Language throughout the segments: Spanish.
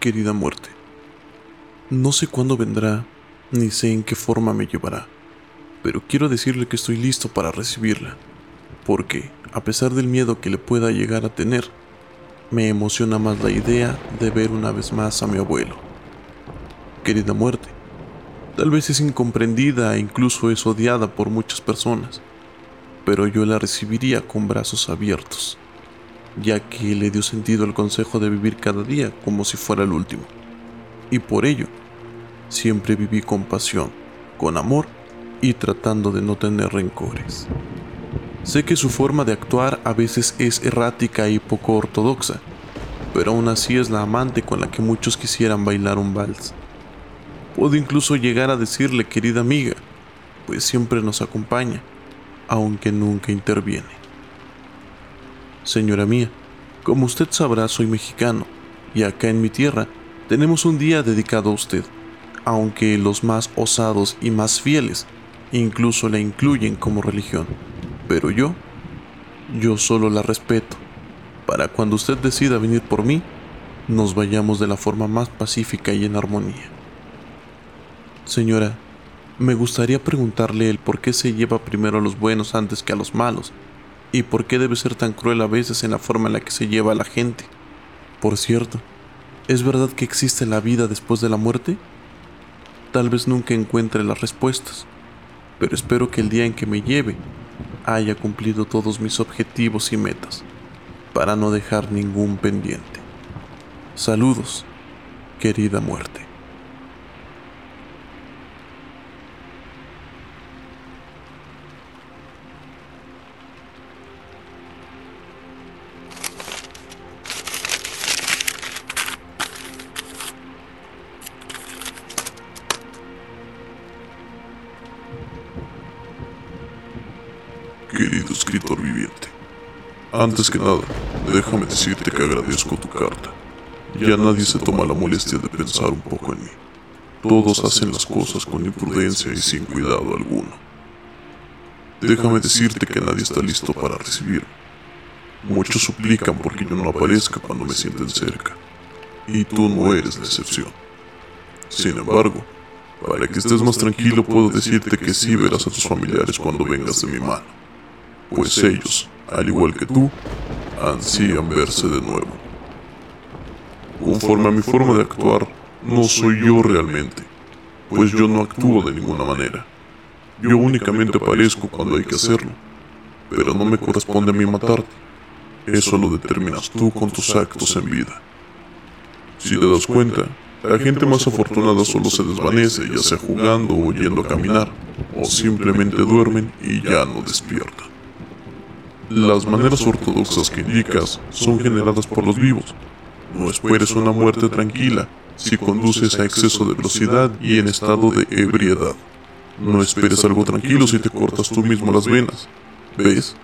Querida muerte, no sé cuándo vendrá, ni sé en qué forma me llevará, pero quiero decirle que estoy listo para recibirla, porque, a pesar del miedo que le pueda llegar a tener, me emociona más la idea de ver una vez más a mi abuelo. Querida muerte, tal vez es incomprendida e incluso es odiada por muchas personas, pero yo la recibiría con brazos abiertos ya que le dio sentido al consejo de vivir cada día como si fuera el último. Y por ello, siempre viví con pasión, con amor y tratando de no tener rencores. Sé que su forma de actuar a veces es errática y poco ortodoxa, pero aún así es la amante con la que muchos quisieran bailar un vals. Puedo incluso llegar a decirle querida amiga, pues siempre nos acompaña, aunque nunca interviene. Señora mía, como usted sabrá, soy mexicano, y acá en mi tierra tenemos un día dedicado a usted, aunque los más osados y más fieles incluso la incluyen como religión. Pero yo, yo solo la respeto, para cuando usted decida venir por mí, nos vayamos de la forma más pacífica y en armonía. Señora, me gustaría preguntarle el por qué se lleva primero a los buenos antes que a los malos, y por qué debe ser tan cruel a veces en la forma en la que se lleva a la gente. Por cierto, ¿es verdad que existe la vida después de la muerte? Tal vez nunca encuentre las respuestas, pero espero que el día en que me lleve haya cumplido todos mis objetivos y metas, para no dejar ningún pendiente. Saludos, querida muerte. Querido escritor viviente, antes que nada, déjame decirte que agradezco tu carta. Ya nadie se toma la molestia de pensar un poco en mí. Todos hacen las cosas con imprudencia y sin cuidado alguno. Déjame decirte que nadie está listo para recibirme. Muchos suplican porque yo no aparezca cuando me sienten cerca. Y tú no eres la excepción. Sin embargo, para que estés más tranquilo puedo decirte que sí verás a tus familiares cuando vengas de mi mano pues ellos, al igual que tú, ansían verse de nuevo. Conforme a mi forma de actuar, no soy yo realmente, pues yo no actúo de ninguna manera. Yo únicamente aparezco cuando hay que hacerlo, pero no me corresponde a mí matarte. Eso lo determinas tú con tus actos en vida. Si te das cuenta, la gente más afortunada solo se desvanece, ya sea jugando o yendo a caminar, o simplemente duermen y ya no despiertan. Las maneras ortodoxas que indicas son generadas por los vivos. No esperes una muerte tranquila si conduces a exceso de velocidad y en estado de ebriedad. No esperes algo tranquilo si te cortas tú mismo las venas. ¿Ves?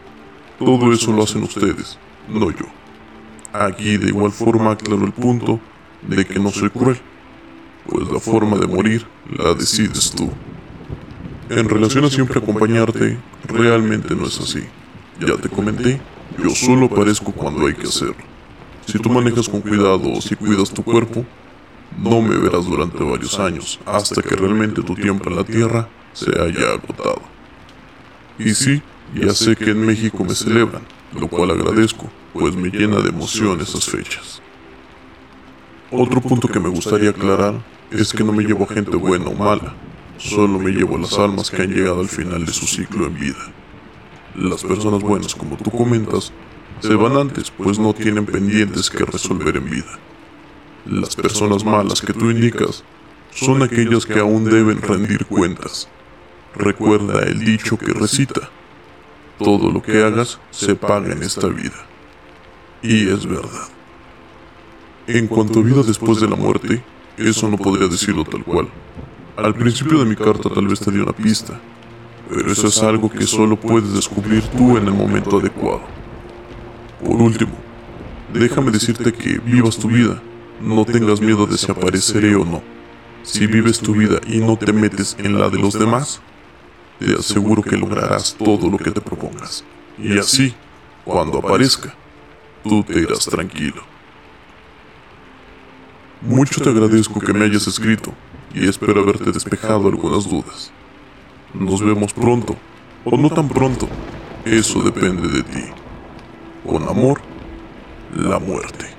Todo eso lo hacen ustedes, no yo. Aquí de igual forma aclaro el punto de que no soy cruel, pues la forma de morir la decides tú. En relación a siempre acompañarte, realmente no es así. Ya te comenté, yo solo aparezco cuando hay que hacerlo. Si tú manejas con cuidado o si cuidas tu cuerpo, no me verás durante varios años, hasta que realmente tu tiempo en la Tierra se haya agotado. Y sí, ya sé que en México me celebran, lo cual agradezco, pues me llena de emoción esas fechas. Otro punto que me gustaría aclarar es que no me llevo a gente buena o mala, solo me llevo las almas que han llegado al final de su ciclo en vida. Las personas buenas, como tú comentas, se van antes, pues no tienen pendientes que resolver en vida. Las personas malas que tú indicas son aquellas que aún deben rendir cuentas. Recuerda el dicho que recita, todo lo que hagas se paga en esta vida. Y es verdad. En cuanto a vida después de la muerte, eso no podría decirlo tal cual. Al principio de mi carta tal vez te di una pista, pero eso es algo que solo puedes descubrir tú en el momento adecuado. Por último, déjame decirte que vivas tu vida, no tengas miedo de si apareceré o no. Si vives tu vida y no te metes en la de los demás, te aseguro que lograrás todo lo que te propongas. Y así, cuando aparezca, tú te irás tranquilo. Mucho te agradezco que me hayas escrito y espero haberte despejado algunas dudas. Nos vemos pronto, o no tan pronto, eso depende de ti. Con amor, la muerte.